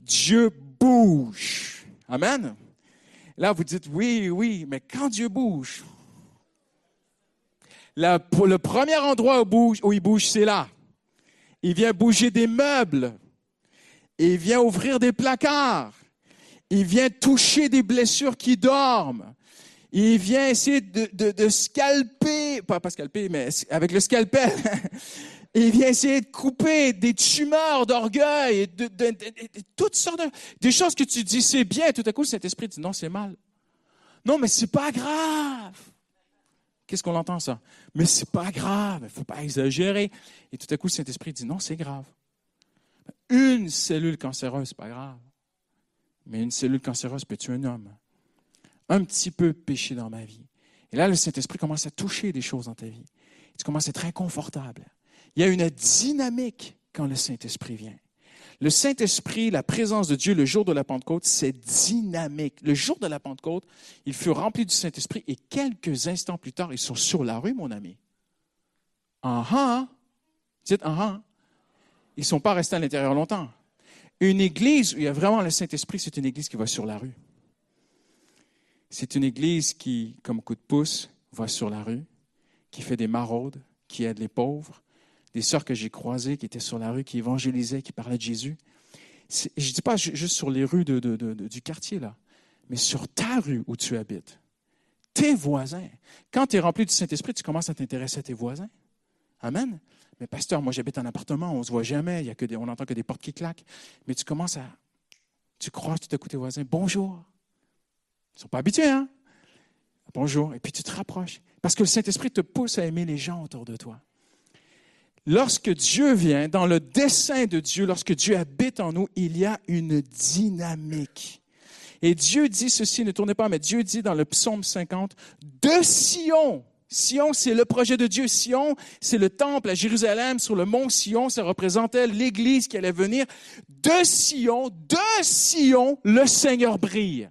B: Dieu bouge. Amen. Là, vous dites, oui, oui, mais quand Dieu bouge, le premier endroit où, il bouge, c'est là. Il vient bouger des meubles. Il vient ouvrir des placards. Il vient toucher des blessures qui dorment. Il vient essayer de, scalper, pas scalper, mais avec le scalpel. il vient essayer de couper des tumeurs d'orgueil, de, toutes sortes de choses que tu dis c'est bien, tout à coup cet esprit dit non c'est mal. Non mais c'est pas grave. Qu'est-ce qu'on entend ça? Mais c'est pas grave, il faut pas exagérer. Et tout à coup cet esprit dit non c'est grave. Une cellule cancéreuse c'est pas grave, mais une cellule cancéreuse peut tuer un homme. Un petit peu péché dans ma vie. Et là le Saint Esprit commence à toucher des choses dans ta vie. tu commences à être inconfortable. Il y a une dynamique quand le Saint-Esprit vient. Le Saint-Esprit, la présence de Dieu le jour de la Pentecôte, c'est dynamique. Le jour de la Pentecôte, ils furent remplis du Saint-Esprit et quelques instants plus tard, ils sont sur la rue, mon ami. Ah ah! Dites ah ah! Ils ne sont pas restés à l'intérieur longtemps. Une église où il y a vraiment le Saint-Esprit, c'est une église qui va sur la rue. C'est une église qui, comme coup de pouce, va sur la rue, qui fait des maraudes, qui aide les pauvres, des sœurs que j'ai croisées qui étaient sur la rue, qui évangélisaient, qui parlaient de Jésus. Je ne dis pas juste sur les rues du quartier, là, mais sur ta rue où tu habites. Tes voisins. Quand tu es rempli du Saint-Esprit, tu commences à t'intéresser à tes voisins. Amen. Mais pasteur, moi j'habite en appartement, on ne se voit jamais, y a que des, on n'entend que des portes qui claquent. Mais tu commences à. Tu croises tout à tes voisins. Bonjour. Ils ne sont pas habitués, hein? Bonjour. Et puis tu te rapproches. Parce que le Saint-Esprit te pousse à aimer les gens autour de toi lorsque Dieu vient, dans le dessein de Dieu, lorsque Dieu habite en nous, il y a une dynamique. Et Dieu dit ceci, ne tournez pas, mais Dieu dit dans le psaume 50, de Sion, Sion, c'est le projet de Dieu. Sion, c'est le temple à Jérusalem, sur le mont Sion. Ça représentait l'Église qui allait venir. De Sion, de Sion, le Seigneur brille.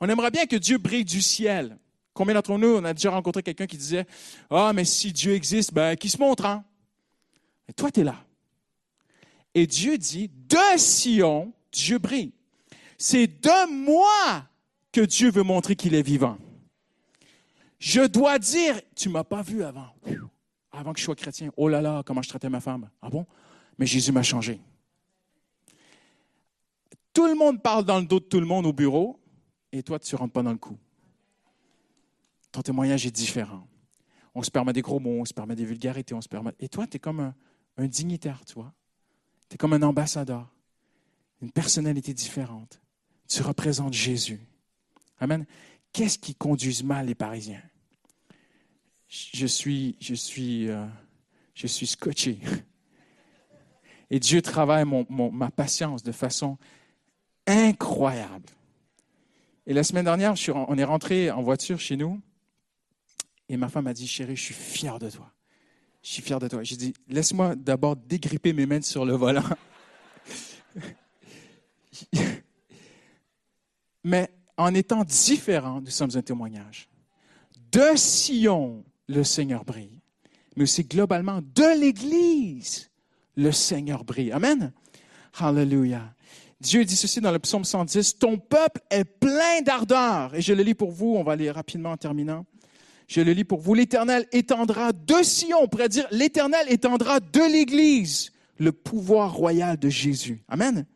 B: On aimerait bien que Dieu brille du ciel. Combien d'entre nous, on a déjà rencontré quelqu'un qui disait Ah, mais si Dieu existe, ben, qui se montre, hein? Toi, tu es là. Et Dieu dit De Sion, Dieu brille. C'est de moi que Dieu veut montrer qu'il est vivant. Je dois dire Tu ne m'as pas vu avant. Avant que je sois chrétien. Oh là là, comment je traitais ma femme. Ah bon? Mais Jésus m'a changé. Tout le monde parle dans le dos de tout le monde au bureau, et toi, tu ne rentres pas dans le coup ton témoignage est différent. On se permet des gros mots, on se permet des vulgarités, on se permet. Et toi, tu es comme un, dignitaire, tu. Tu es comme un ambassadeur, une personnalité différente. Tu représentes Jésus. Amen. Qu'est-ce qui conduit mal les Parisiens? Je suis, je suis, euh, je suis scotché. Et Dieu travaille ma patience de façon incroyable. Et la semaine dernière, on est rentré en voiture chez nous. Et ma femme a dit, chérie, je suis fier de toi. Je suis fier de toi. J'ai dit, laisse-moi d'abord dégripper mes mains sur le volant. Mais en étant différents, nous sommes un témoignage. De Sion, le Seigneur brille. Mais aussi globalement, de l'Église, le Seigneur brille. Amen. Hallelujah. Dieu dit ceci dans le psaume 110, Ton peuple est plein d'ardeur. Et je le lis pour vous, on va aller rapidement en terminant. Je le lis pour vous. L'Éternel étendra de Sion, on pourrait dire, l'Éternel étendra de l'Église le pouvoir royal de Jésus. Amen.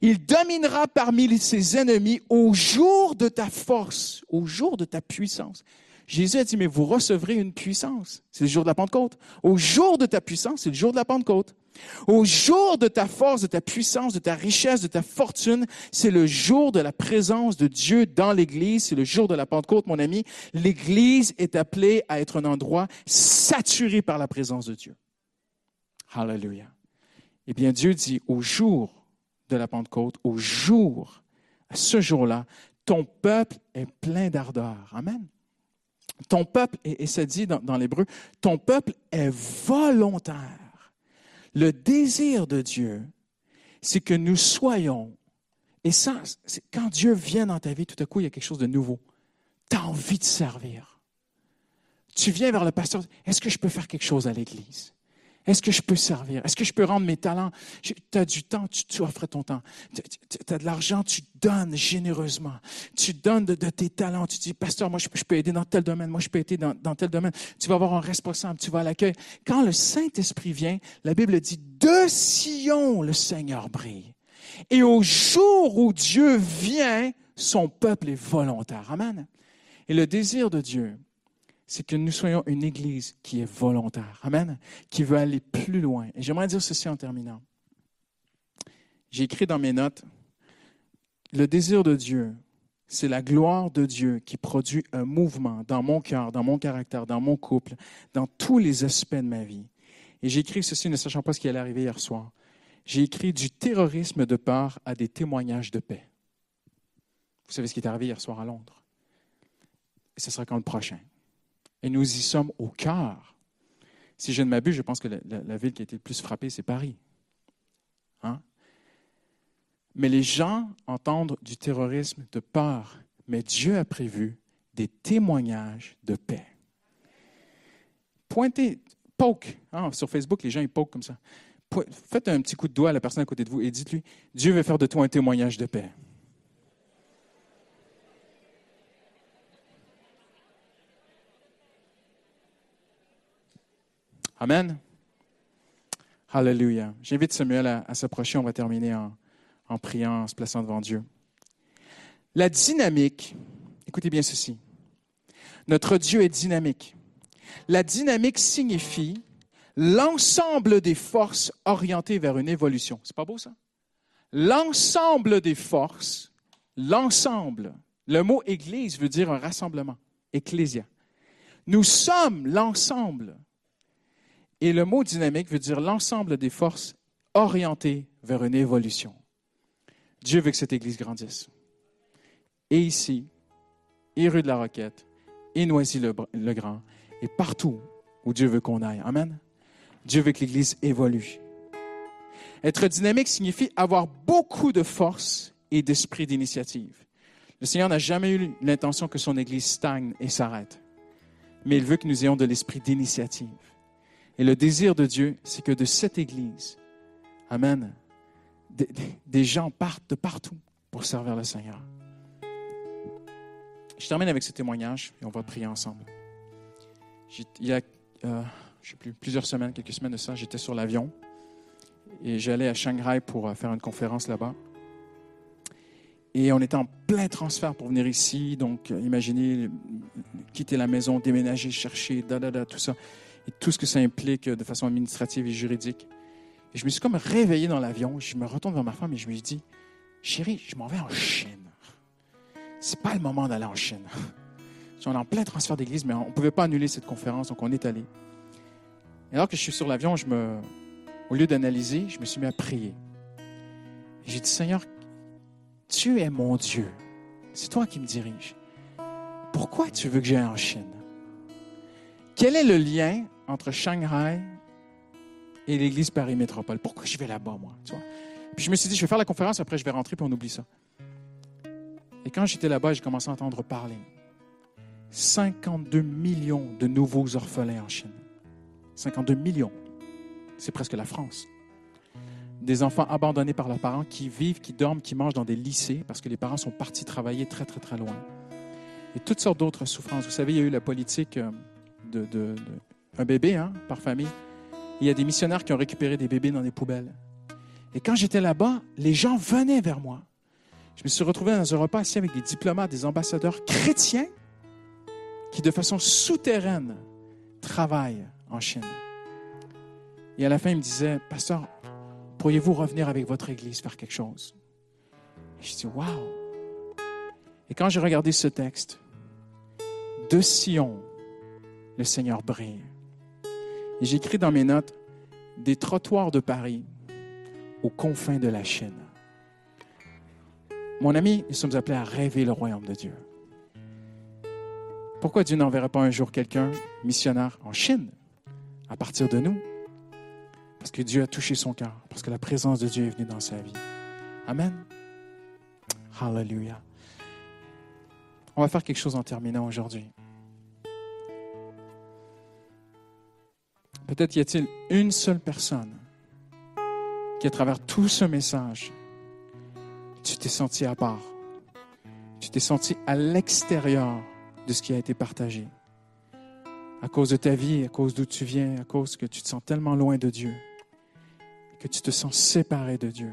B: Il dominera parmi ses ennemis au jour de ta force, au jour de ta puissance. Jésus a dit, mais vous recevrez une puissance. C'est le jour de la Pentecôte. Au jour de ta puissance, c'est le jour de la Pentecôte. Au jour de ta force, de ta puissance, de ta richesse, de ta fortune, c'est le jour de la présence de Dieu dans l'Église. C'est le jour de la Pentecôte, mon ami. L'Église est appelée à être un endroit saturé par la présence de Dieu. Hallelujah. Eh bien, Dieu dit au jour de la Pentecôte, au jour, à ce jour-là, ton peuple est plein d'ardeur. Amen. Ton peuple, et, ça dit dans, l'hébreu, ton peuple est volontaire. Le désir de Dieu, c'est que nous soyons, et ça, quand Dieu vient dans ta vie, tout à coup, il y a quelque chose de nouveau. Tu as envie de servir. Tu viens vers le pasteur, est-ce que je peux faire quelque chose à l'Église? Est-ce que je peux servir? Est-ce que je peux rendre mes talents? Tu as du temps, tu, offres ton temps. Tu as de l'argent, tu donnes généreusement. Tu donnes de, tes talents. Tu dis, pasteur, moi, je, peux aider dans tel domaine. Moi, je peux aider dans, dans tel domaine. Tu vas avoir un responsable, tu vas à l'accueil. Quand le Saint-Esprit vient, la Bible dit, de Sion, le Seigneur brille. Et au jour où Dieu vient, son peuple est volontaire. Amen. Et le désir de Dieu, c'est que nous soyons une Église qui est volontaire. Amen. Qui veut aller plus loin. Et j'aimerais dire ceci en terminant. J'ai écrit dans mes notes, le désir de Dieu, c'est la gloire de Dieu qui produit un mouvement dans mon cœur, dans mon caractère, dans mon couple, dans tous les aspects de ma vie. Et j'ai écrit ceci ne sachant pas ce qui allait arriver hier soir. J'ai écrit du terrorisme de peur à des témoignages de paix. Vous savez ce qui est arrivé hier soir à Londres. Et ce sera quand le prochain. Et nous y sommes au cœur. Si je ne m'abuse, je pense que la, ville qui a été le plus frappée, c'est Paris. Hein? Mais les gens entendent du terrorisme de peur. Mais Dieu a prévu des témoignages de paix. Pointez, poke. Hein, sur Facebook, les gens, ils poke comme ça. Faites un petit coup de doigt à la personne à côté de vous et dites-lui, Dieu veut faire de toi un témoignage de paix. Amen. Hallelujah. J'invite Samuel à, s'approcher. On va terminer en, priant, en se plaçant devant Dieu. La dynamique, écoutez bien ceci. Notre Dieu est dynamique. La dynamique signifie l'ensemble des forces orientées vers une évolution. C'est pas beau ça? L'ensemble des forces, l'ensemble. Le mot Église veut dire un rassemblement, ecclésia. Nous sommes l'ensemble et le mot dynamique veut dire l'ensemble des forces orientées vers une évolution. Dieu veut que cette Église grandisse. Et ici, et rue de la Roquette, et Noisy-le-Grand, et partout où Dieu veut qu'on aille. Amen. Dieu veut que l'Église évolue. Être dynamique signifie avoir beaucoup de force et d'esprit d'initiative. Le Seigneur n'a jamais eu l'intention que son Église stagne et s'arrête, mais il veut que nous ayons de l'esprit d'initiative. Et le désir de Dieu, c'est que de cette Église, Amen, des, gens partent de partout pour servir le Seigneur. Je termine avec ce témoignage et on va prier ensemble. Il y a, euh, sais plus, plusieurs semaines, quelques semaines de ça, j'étais sur l'avion et j'allais à Shanghai pour euh, faire une conférence là-bas. Et on était en plein transfert pour venir ici, donc euh, imaginez quitter la maison, déménager, chercher, da da da, tout ça et tout ce que ça implique de façon administrative et juridique. Et je me suis comme réveillé dans l'avion. Je me retourne vers ma femme et je me dis, chérie, je m'en vais en Chine. C'est pas le moment d'aller en Chine. On est en plein transfert d'église, mais on ne pouvait pas annuler cette conférence, donc on est allé. Et alors que je suis sur l'avion, je me, au lieu d'analyser, je me suis mis à prier. J'ai dit, Seigneur, tu es mon Dieu. C'est toi qui me diriges. Pourquoi tu veux que j'aille en Chine? Quel est le lien entre Shanghai et l'église Paris Métropole? Pourquoi je vais là-bas, moi? Puis je me suis dit, je vais faire la conférence, après je vais rentrer, puis on oublie ça. Et quand j'étais là-bas, j'ai commencé à entendre parler. 52 millions de nouveaux orphelins en Chine. 52 millions. C'est presque la France. Des enfants abandonnés par leurs parents qui vivent, qui dorment, qui mangent dans des lycées parce que les parents sont partis travailler très, très, très loin. et toutes sortes d'autres souffrances. Vous savez, il y a eu la politique euh, de, de un bébé hein, par famille. Il y a des missionnaires qui ont récupéré des bébés dans des poubelles. Et quand j'étais là-bas, les gens venaient vers moi. Je me suis retrouvé dans un repas assis avec des diplomates, des ambassadeurs chrétiens qui, de façon souterraine, travaillent en Chine. Et à la fin, il me disait, Pasteur, pourriez-vous revenir avec votre Église faire quelque chose? Et je dis, Wow! Et quand j'ai regardé ce texte, de Sion, le Seigneur brille. Et j'écris dans mes notes, des trottoirs de Paris aux confins de la Chine. Mon ami, nous sommes appelés à rêver le royaume de Dieu. Pourquoi Dieu n'enverrait pas un jour quelqu'un, missionnaire en Chine, à partir de nous? Parce que Dieu a touché son cœur, parce que la présence de Dieu est venue dans sa vie. Amen. Hallelujah. On va faire quelque chose en terminant aujourd'hui. Peut-être y a-t-il une seule personne qui, à travers tout ce message, tu t'es senti à part. Tu t'es senti à l'extérieur de ce qui a été partagé. À cause de ta vie, à cause d'où tu viens, à cause que tu te sens tellement loin de Dieu, que tu te sens séparé de Dieu.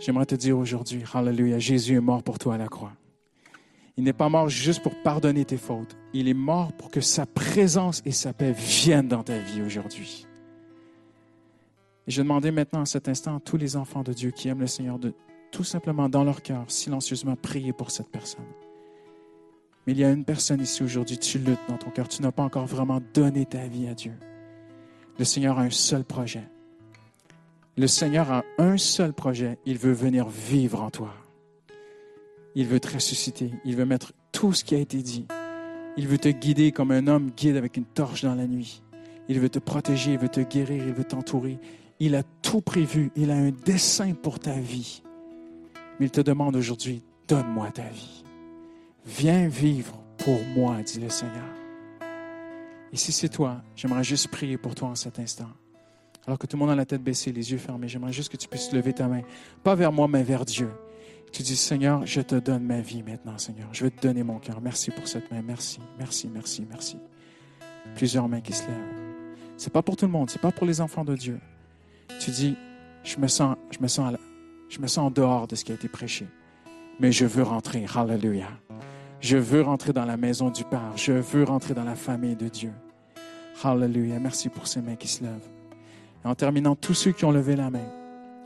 B: J'aimerais te dire aujourd'hui, Hallelujah, Jésus est mort pour toi à la croix. Il n'est pas mort juste pour pardonner tes fautes. Il est mort pour que sa présence et sa paix viennent dans ta vie aujourd'hui. Et je demandais maintenant à cet instant à tous les enfants de Dieu qui aiment le Seigneur de tout simplement dans leur cœur, silencieusement prier pour cette personne. Mais il y a une personne ici aujourd'hui, tu luttes dans ton cœur, tu n'as pas encore vraiment donné ta vie à Dieu. Le Seigneur a un seul projet. Le Seigneur a un seul projet, il veut venir vivre en toi. Il veut te ressusciter. Il veut mettre tout ce qui a été dit. Il veut te guider comme un homme guide avec une torche dans la nuit. Il veut te protéger, il veut te guérir, il veut t'entourer. Il a tout prévu. Il a un dessein pour ta vie. Mais il te demande aujourd'hui, donne-moi ta vie. Viens vivre pour moi, dit le Seigneur. Et si c'est toi, j'aimerais juste prier pour toi en cet instant. Alors que tout le monde a la tête baissée, les yeux fermés, j'aimerais juste que tu puisses lever ta main. Pas vers moi, mais vers Dieu. Tu dis, Seigneur, je te donne ma vie maintenant, Seigneur. Je vais te donner mon cœur. Merci pour cette main. Merci, merci, merci, merci. Plusieurs mains qui se lèvent. C'est pas pour tout le monde, c'est pas pour les enfants de Dieu. Tu dis, je me sens, je me sens, je me sens en dehors de ce qui a été prêché, mais je veux rentrer. Hallelujah. Je veux rentrer dans la maison du Père. Je veux rentrer dans la famille de Dieu. Hallelujah. Merci pour ces mains qui se lèvent. En terminant, tous ceux qui ont levé la main,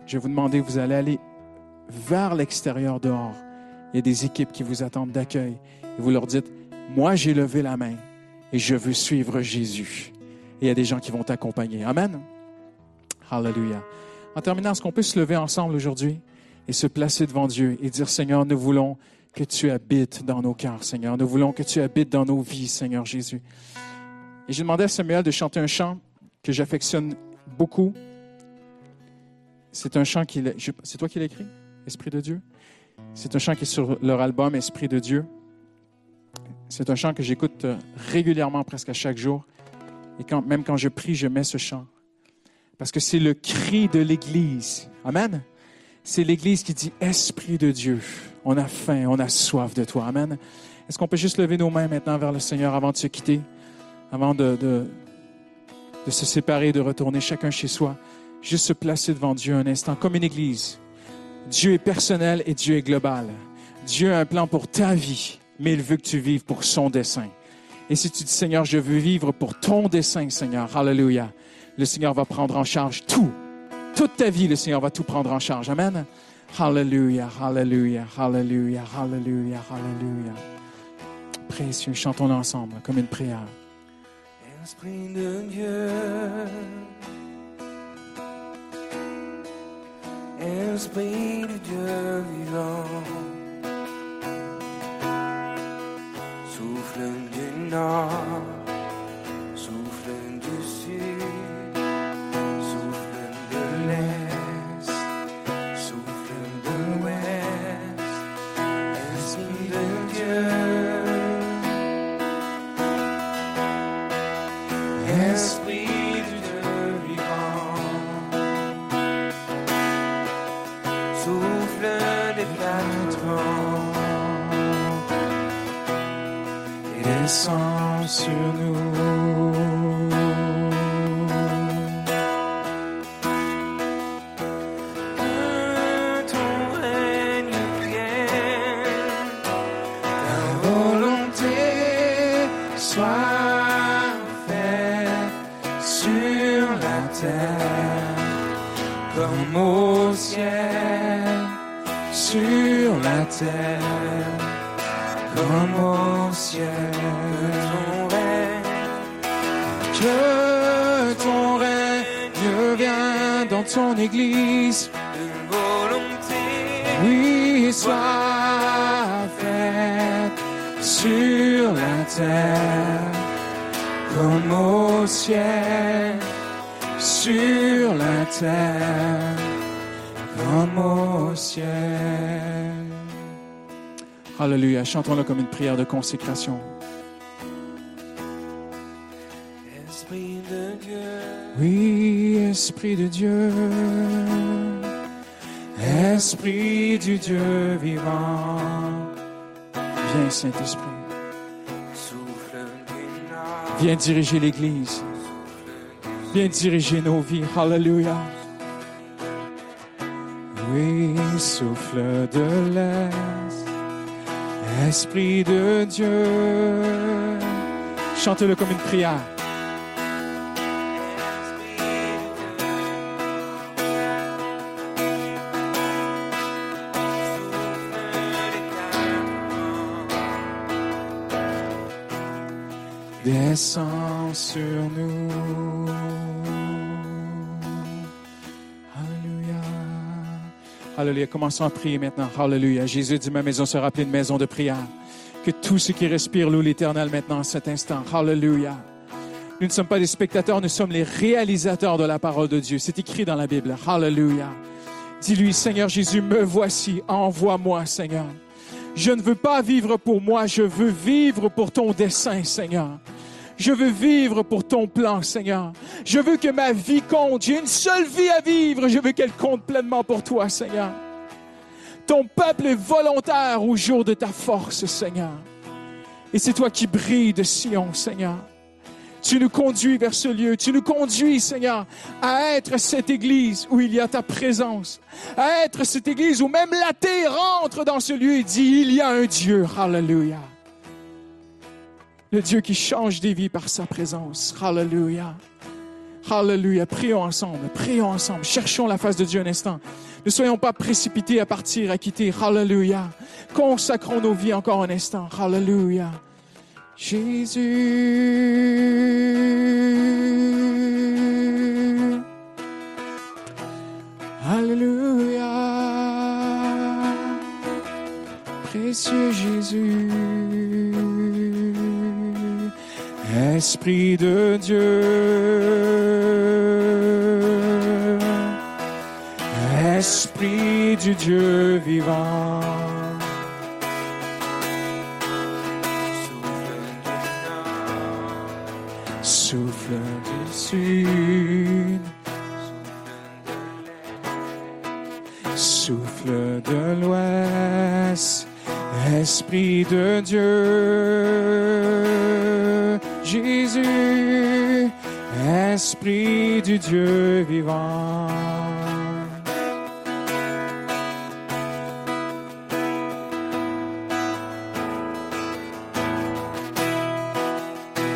B: je vais vous demander, vous allez aller vers l'extérieur dehors. Il y a des équipes qui vous attendent d'accueil. Et vous leur dites, moi j'ai levé la main et je veux suivre Jésus. Et il y a des gens qui vont t'accompagner. Amen. Hallelujah. En terminant, est-ce qu'on peut se lever ensemble aujourd'hui et se placer devant Dieu et dire, Seigneur, nous voulons que tu habites dans nos cœurs, Seigneur. Nous voulons que tu habites dans nos vies, Seigneur Jésus. Et j'ai demandé à Samuel de chanter un chant que j'affectionne beaucoup. C'est un chant qui... C'est toi qui l'as écrit? Esprit de Dieu. C'est un chant qui est sur leur album Esprit de Dieu. C'est un chant que j'écoute euh, régulièrement, presque à chaque jour. Et même quand je prie, je mets ce chant. Parce que c'est le cri de l'Église. Amen. C'est l'Église qui dit Esprit de Dieu, on a faim, on a soif de toi. Amen. Est-ce qu'on peut juste lever nos mains maintenant vers le Seigneur avant de se quitter, avant de, de, de se séparer, de retourner chacun chez soi, juste se placer devant Dieu un instant, comme une Église. Dieu est personnel et Dieu est global. Dieu a un plan pour ta vie, mais il veut que tu vives pour son dessein. Et si tu dis, Seigneur, je veux vivre pour ton dessein, Seigneur, Alléluia, le Seigneur va prendre en charge tout. Toute ta vie, le Seigneur va tout prendre en charge. Amen. Alléluia, Alléluia, Alléluia, Alléluia, Alléluia. Précieux, chantons ensemble comme une prière.
C: Esprit de Dieu. Esprit de vivant, souffle du
B: descends sur nous.
C: Que ton règne vienne, ta volonté soit faite sur la terre comme au ciel, sur la terre comme au ciel. Ton règne
B: Que ton règne vienne dans ton église.
C: de volonté
B: Oui, soit faite sur la terre comme au ciel, sur la terre comme au ciel. Alléluia, chantons-le comme une prière de consécration.
C: Esprit de Dieu,
B: Oui, Esprit de Dieu, Esprit du Dieu vivant. Viens, Saint-Esprit,
C: souffle
B: viens diriger l'Église, viens diriger nos vies. Alléluia. Oui, souffle de l'Est, Esprit de Dieu. Chantez-le comme une prière. Descends sur nous. Alléluia. Commençons à prier maintenant. Alléluia. Jésus dit, ma maison sera appelée une maison de prière. Que tout ce qui respire loue l'éternel maintenant en cet instant. Alléluia. Nous ne sommes pas des spectateurs, nous sommes les réalisateurs de la parole de Dieu. C'est écrit dans la Bible. Alléluia. Dis-lui, Seigneur Jésus, me voici. Envoie-moi, Seigneur. Je ne veux pas vivre pour moi, je veux vivre pour ton dessein, Seigneur. Je veux vivre pour ton plan, Seigneur. Je veux que ma vie compte. J'ai une seule vie à vivre. Je veux qu'elle compte pleinement pour toi, Seigneur. Ton peuple est volontaire au jour de ta force, Seigneur. Et c'est toi qui brilles de Sion, Seigneur. Tu nous conduis vers ce lieu. Tu nous conduis, Seigneur, à être cette église où il y a ta présence. À être cette église où même l'athée rentre dans ce lieu et dit, il y a un Dieu. Hallelujah. Le Dieu qui change des vies par sa présence. Hallelujah. Hallelujah. Prions ensemble. Prions ensemble. Cherchons la face de Dieu un instant. Ne soyons pas précipités à partir, à quitter. Hallelujah. Consacrons nos vies encore un instant. Hallelujah. Jésus. Alléluia. Précieux Jésus. Esprit de Dieu. Esprit du Dieu vivant.
C: souffle du
B: sud, souffle de l'ouest, Esprit de Dieu, Jésus, Esprit du Dieu vivant.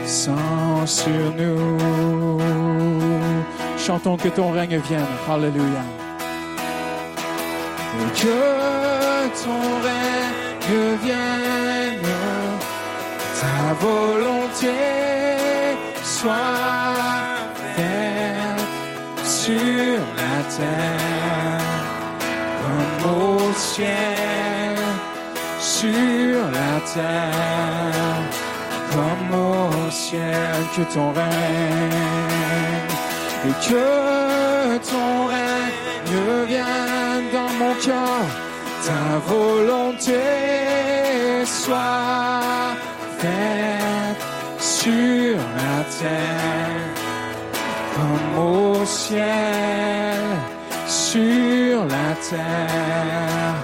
B: Sans sur nous. Chantons que ton règne vienne. Alléluia. Que ton règne vienne, ta volonté soit faite sur la terre comme au ciel, sur la terre comme au ciel, que ton règne, et que ton règne vienne dans mon cœur, ta volonté soit sur la terre comme au ciel, sur la terre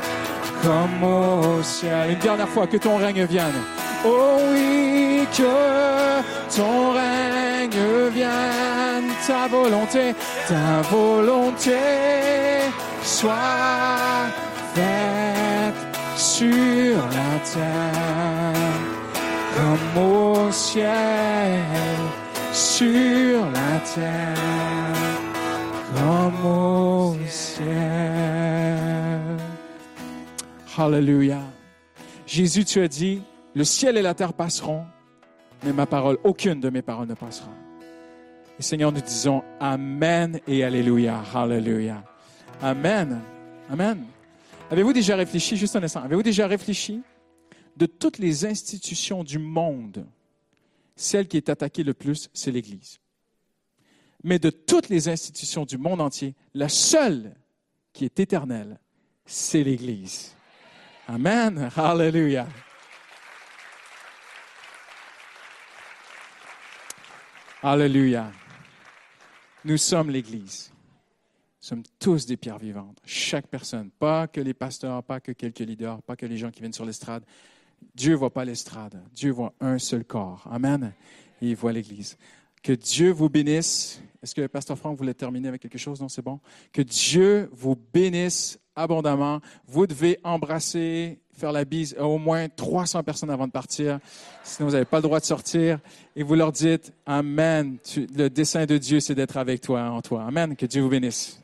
B: comme au ciel. Une dernière fois, que ton règne vienne. Oh oui, que ton règne vienne, ta volonté, ta volonté soit faite sur la terre comme au ciel, sur la terre comme au ciel. Hallelujah. Jésus, tu as dit, le ciel et la terre passeront, mais ma parole, aucune de mes paroles ne passera. Et Seigneur, nous disons Amen et Alléluia. Hallelujah. Amen. Amen. Avez-vous déjà réfléchi, juste un instant, avez-vous déjà réfléchi de toutes les institutions du monde, celle qui est attaquée le plus, c'est l'Église. Mais de toutes les institutions du monde entier, la seule qui est éternelle, c'est l'Église. Amen. Hallelujah. Alléluia. Nous sommes l'Église. Nous sommes tous des pierres vivantes. Chaque personne. Pas que les pasteurs, pas que quelques leaders, pas que les gens qui viennent sur l'estrade. Dieu voit pas l'estrade. Dieu voit un seul corps. Amen. Et il voit l'Église. Que Dieu vous bénisse. Est-ce que Pasteur Franck voulait terminer avec quelque chose? Non, c'est bon. Que Dieu vous bénisse abondamment. Vous devez embrasser, faire la bise à au moins 300 personnes avant de partir. Sinon, vous n'avez pas le droit de sortir. Et vous leur dites, Amen. Tu- le dessein de Dieu, c'est d'être avec toi, en toi. Amen. Que Dieu vous bénisse.